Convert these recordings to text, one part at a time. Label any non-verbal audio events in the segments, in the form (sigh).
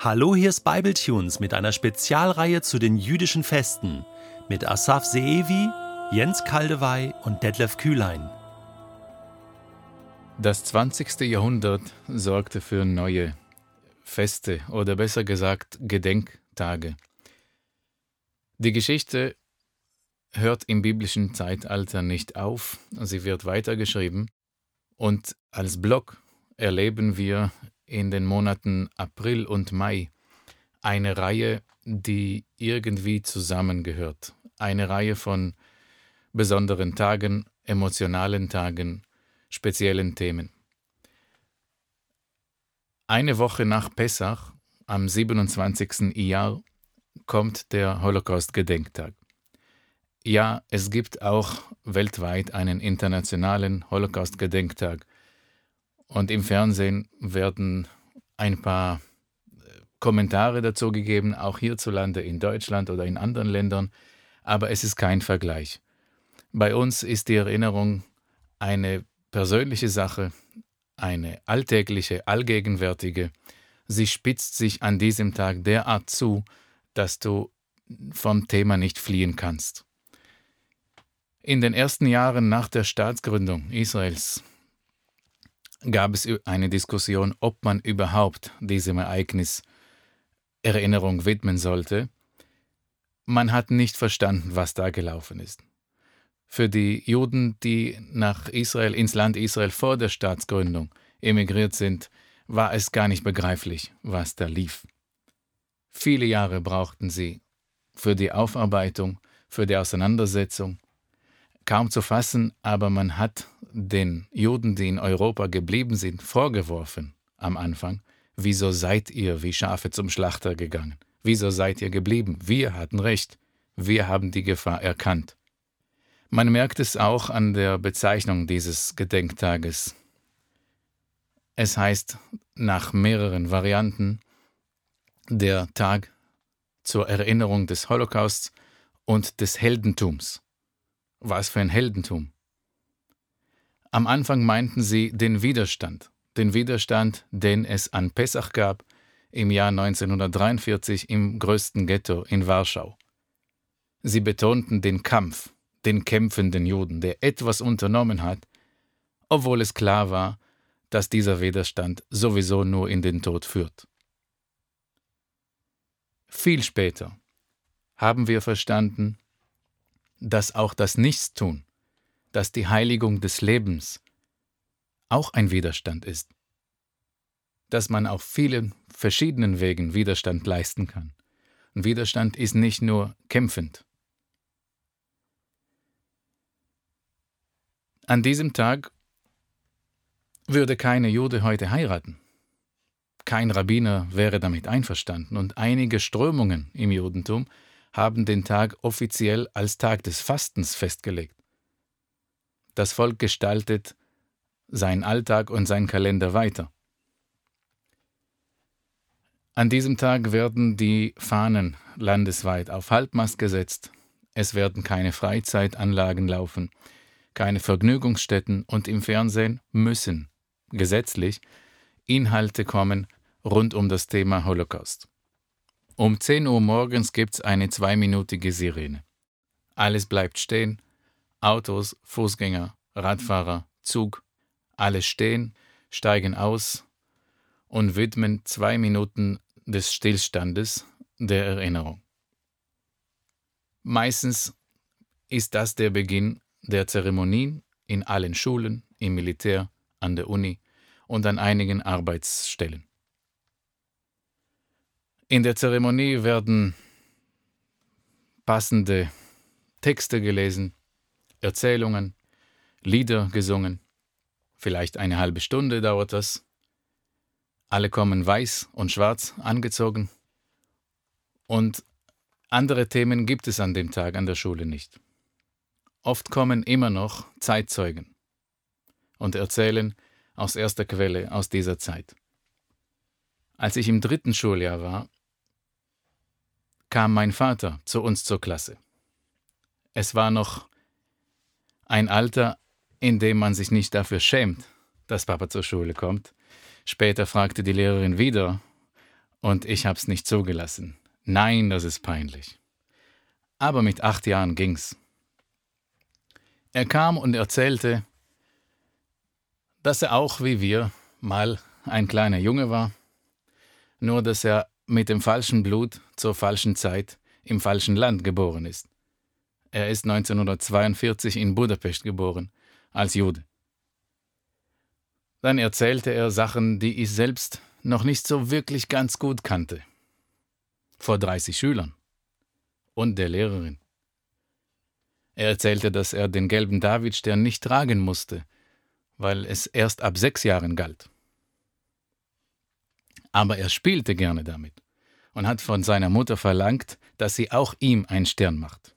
Hallo, hier ist Bibletunes mit einer Spezialreihe zu den jüdischen Festen mit Asaf Seevi, Jens Kaldewey und Detlef Kühlein. Das 20. Jahrhundert sorgte für neue Feste oder besser gesagt Gedenktage. Die Geschichte hört im biblischen Zeitalter nicht auf, sie wird weitergeschrieben und als Block erleben wir in den Monaten April und Mai eine Reihe, die irgendwie zusammengehört. Eine Reihe von besonderen Tagen, emotionalen Tagen, speziellen Themen. Eine Woche nach Pessach, am 27. Iyar, kommt der Holocaust-Gedenktag. Ja, es gibt auch weltweit einen internationalen Holocaust-Gedenktag – und im Fernsehen werden ein paar äh, Kommentare dazu gegeben, auch hierzulande in Deutschland oder in anderen Ländern, aber es ist kein Vergleich. Bei uns ist die Erinnerung eine persönliche Sache, eine alltägliche, allgegenwärtige. Sie spitzt sich an diesem Tag derart zu, dass du vom Thema nicht fliehen kannst. In den ersten Jahren nach der Staatsgründung Israels gab es eine Diskussion, ob man überhaupt diesem Ereignis Erinnerung widmen sollte. Man hat nicht verstanden, was da gelaufen ist. Für die Juden, die nach Israel, ins Land Israel vor der Staatsgründung emigriert sind, war es gar nicht begreiflich, was da lief. Viele Jahre brauchten sie für die Aufarbeitung, für die Auseinandersetzung, kaum zu fassen, aber man hat den Juden, die in Europa geblieben sind, vorgeworfen am Anfang, wieso seid ihr wie Schafe zum Schlachter gegangen? Wieso seid ihr geblieben? Wir hatten recht. Wir haben die Gefahr erkannt. Man merkt es auch an der Bezeichnung dieses Gedenktages. Es heißt nach mehreren Varianten der Tag zur Erinnerung des Holocausts und des Heldentums. Was für ein Heldentum. Am Anfang meinten sie den Widerstand, den Widerstand, den es an Pessach gab, im Jahr 1943 im größten Ghetto in Warschau. Sie betonten den Kampf, den kämpfenden Juden, der etwas unternommen hat, obwohl es klar war, dass dieser Widerstand sowieso nur in den Tod führt. Viel später haben wir verstanden, dass auch das Nichtstun, dass die Heiligung des Lebens auch ein Widerstand ist, dass man auf vielen verschiedenen Wegen Widerstand leisten kann. Und Widerstand ist nicht nur kämpfend. An diesem Tag würde keine Jude heute heiraten. Kein Rabbiner wäre damit einverstanden und einige Strömungen im Judentum haben den Tag offiziell als Tag des Fastens festgelegt. Das Volk gestaltet seinen Alltag und seinen Kalender weiter. An diesem Tag werden die Fahnen landesweit auf Halbmast gesetzt, es werden keine Freizeitanlagen laufen, keine Vergnügungsstätten und im Fernsehen müssen, gesetzlich, Inhalte kommen rund um das Thema Holocaust. Um 10 Uhr morgens gibt's eine zweiminütige Sirene. Alles bleibt stehen. Autos, Fußgänger, Radfahrer, Zug, alle stehen, steigen aus und widmen zwei Minuten des Stillstandes der Erinnerung. Meistens ist das der Beginn der Zeremonien in allen Schulen, im Militär, an der Uni und an einigen Arbeitsstellen. In der Zeremonie werden passende Texte gelesen, Erzählungen, Lieder gesungen. Vielleicht eine halbe Stunde dauert das. Alle kommen weiß und schwarz angezogen. Und andere Themen gibt es an dem Tag an der Schule nicht. Oft kommen immer noch Zeitzeugen und erzählen aus erster Quelle aus dieser Zeit. Als ich im dritten Schuljahr war, kam mein Vater zu uns zur Klasse. Es war noch ein Alter, in dem man sich nicht dafür schämt, dass Papa zur Schule kommt. Später fragte die Lehrerin wieder, Und ich hab's nicht zugelassen. Nein, das ist peinlich. Aber mit acht Jahren ging's. Er kam und erzählte, dass er auch wie wir mal ein kleiner Junge war, nur dass er mit dem falschen Blut zur falschen Zeit im falschen Land geboren ist. Er ist 1942 in Budapest geboren, als Jude. Dann erzählte er Sachen, die ich selbst noch nicht so wirklich ganz gut kannte. Vor 30 Schülern und der Lehrerin. Er erzählte, dass er den gelben Davidstern nicht tragen musste, weil es erst ab sechs Jahren galt. Aber er spielte gerne damit und hat von seiner Mutter verlangt, dass sie auch ihm einen Stern macht.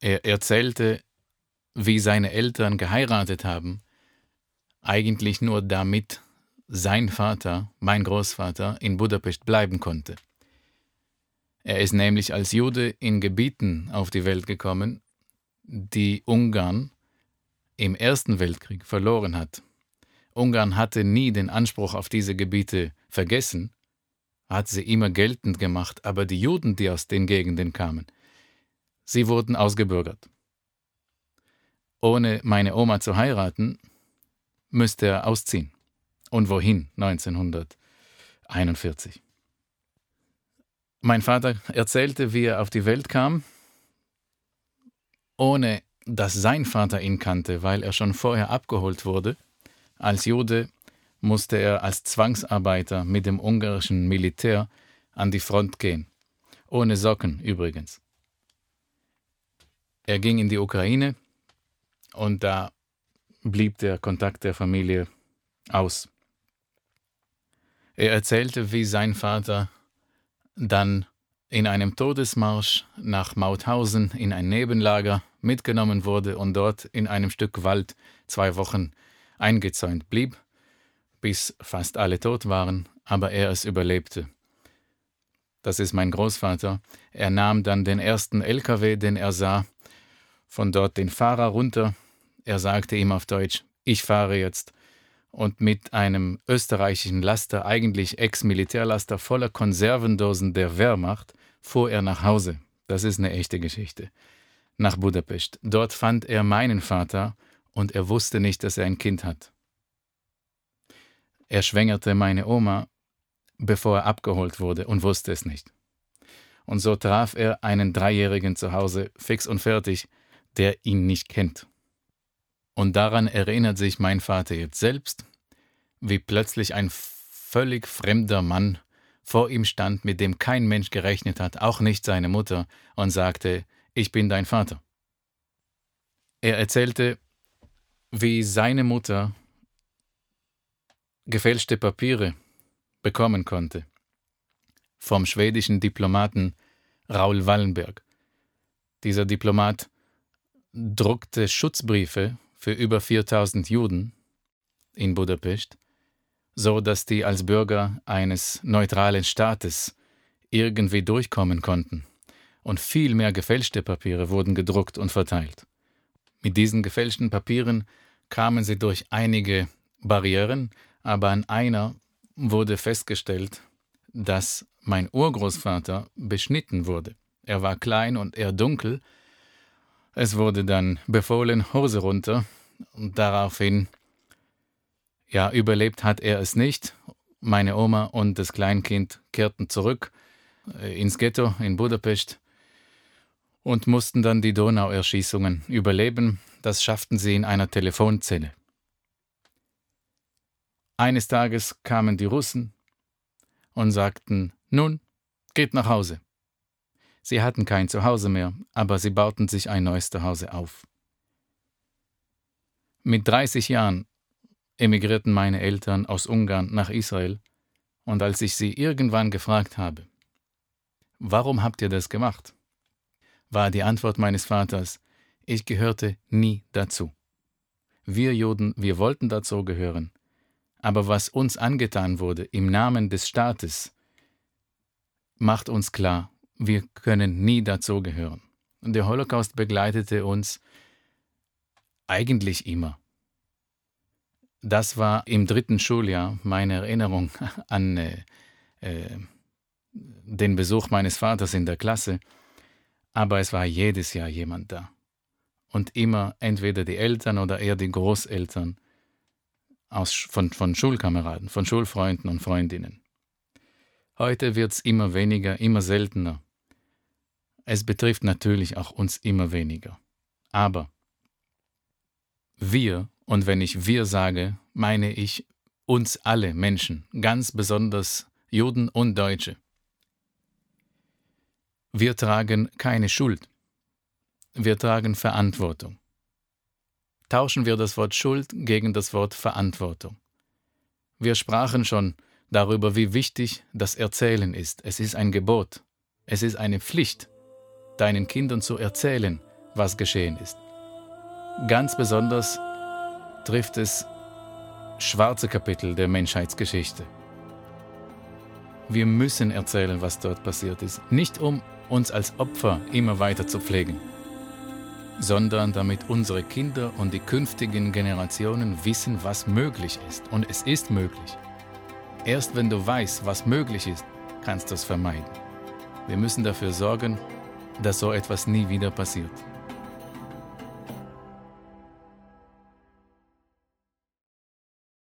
Er erzählte, wie seine Eltern geheiratet haben, eigentlich nur damit sein Vater, mein Großvater, in Budapest bleiben konnte. Er ist nämlich als Jude in Gebieten auf die Welt gekommen, die Ungarn im Ersten Weltkrieg verloren hat. Ungarn hatte nie den Anspruch auf diese Gebiete vergessen, hat sie immer geltend gemacht, aber die Juden, die aus den Gegenden kamen, sie wurden ausgebürgert. Ohne meine Oma zu heiraten, müsste er ausziehen. Und wohin 1941? Mein Vater erzählte, wie er auf die Welt kam, ohne dass sein Vater ihn kannte, weil er schon vorher abgeholt wurde. Als Jude musste er als Zwangsarbeiter mit dem ungarischen Militär an die Front gehen. Ohne Socken übrigens. Er ging in die Ukraine und da blieb der Kontakt der Familie aus. Er erzählte, wie sein Vater dann in einem Todesmarsch nach Mauthausen in ein Nebenlager mitgenommen wurde und dort in einem Stück Wald zwei Wochen eingezäunt blieb, bis fast alle tot waren, aber er es überlebte. Das ist mein Großvater. Er nahm dann den ersten LKW, den er sah, von dort den Fahrer runter. Er sagte ihm auf Deutsch, ich fahre jetzt. Und mit einem österreichischen Laster, eigentlich Ex-Militärlaster voller Konservendosen der Wehrmacht, fuhr er nach Hause. Das ist eine echte Geschichte. Nach Budapest. Dort fand er meinen Vater und er wusste nicht, dass er ein Kind hat. Er schwängerte meine Oma, bevor er abgeholt wurde und wusste es nicht. Und so traf er einen Dreijährigen zu Hause, fix und fertig, der ihn nicht kennt. Und daran erinnert sich mein Vater jetzt selbst, wie plötzlich ein völlig fremder Mann vor ihm stand, mit dem kein Mensch gerechnet hat, auch nicht seine Mutter, und sagte, ich bin dein Vater. Er erzählte, wie seine Mutter gefälschte Papiere bekommen konnte vom schwedischen Diplomaten Raul Wallenberg. Dieser Diplomat druckte Schutzbriefe für über 4000 Juden in Budapest so dass die als Bürger eines neutralen Staates irgendwie durchkommen konnten. Und viel mehr gefälschte Papiere wurden gedruckt und verteilt. Mit diesen gefälschten Papieren kamen sie durch einige Barrieren, aber an einer wurde festgestellt, dass mein Urgroßvater beschnitten wurde. Er war klein und eher dunkel. Es wurde dann befohlen, Hose runter, und daraufhin ja, überlebt hat er es nicht. Meine Oma und das Kleinkind kehrten zurück äh, ins Ghetto in Budapest und mussten dann die Donauerschießungen überleben. Das schafften sie in einer Telefonzelle. Eines Tages kamen die Russen und sagten, nun, geht nach Hause. Sie hatten kein Zuhause mehr, aber sie bauten sich ein neues Zuhause auf. Mit 30 Jahren emigrierten meine Eltern aus Ungarn nach Israel, und als ich sie irgendwann gefragt habe, warum habt ihr das gemacht? War die Antwort meines Vaters, ich gehörte nie dazu. Wir Juden, wir wollten dazu gehören, aber was uns angetan wurde im Namen des Staates, macht uns klar, wir können nie dazu gehören. Und der Holocaust begleitete uns eigentlich immer Das war im dritten Schuljahr meine Erinnerung (laughs) an äh, äh, den Besuch meines Vaters in der Klasse, aber es war jedes Jahr jemand da. Und immer entweder die Eltern oder eher die Großeltern aus, von, von Schulkameraden, von Schulfreunden und Freundinnen. Heute wird es immer weniger, immer seltener. Es betrifft natürlich auch uns immer weniger. Aber wir, und wenn ich wir sage, meine ich uns alle Menschen, ganz besonders Juden und Deutsche. Wir tragen keine Schuld. Wir tragen Verantwortung. Tauschen wir das Wort Schuld gegen das Wort Verantwortung. Wir sprachen schon darüber, wie wichtig das Erzählen ist. Es ist ein Gebot. Es ist eine Pflicht, deinen Kindern zu erzählen, was geschehen ist. Ganz besonders trifft es schwarze Kapitel der Menschheitsgeschichte. Wir müssen erzählen, was dort passiert ist, nicht um uns als Opfer immer weiter zu pflegen, sondern damit unsere Kinder und die künftigen Generationen wissen, was möglich ist. Und es ist möglich. Erst wenn du weißt, was möglich ist, kannst du es vermeiden. Wir müssen dafür sorgen, dass so etwas nie wieder passiert.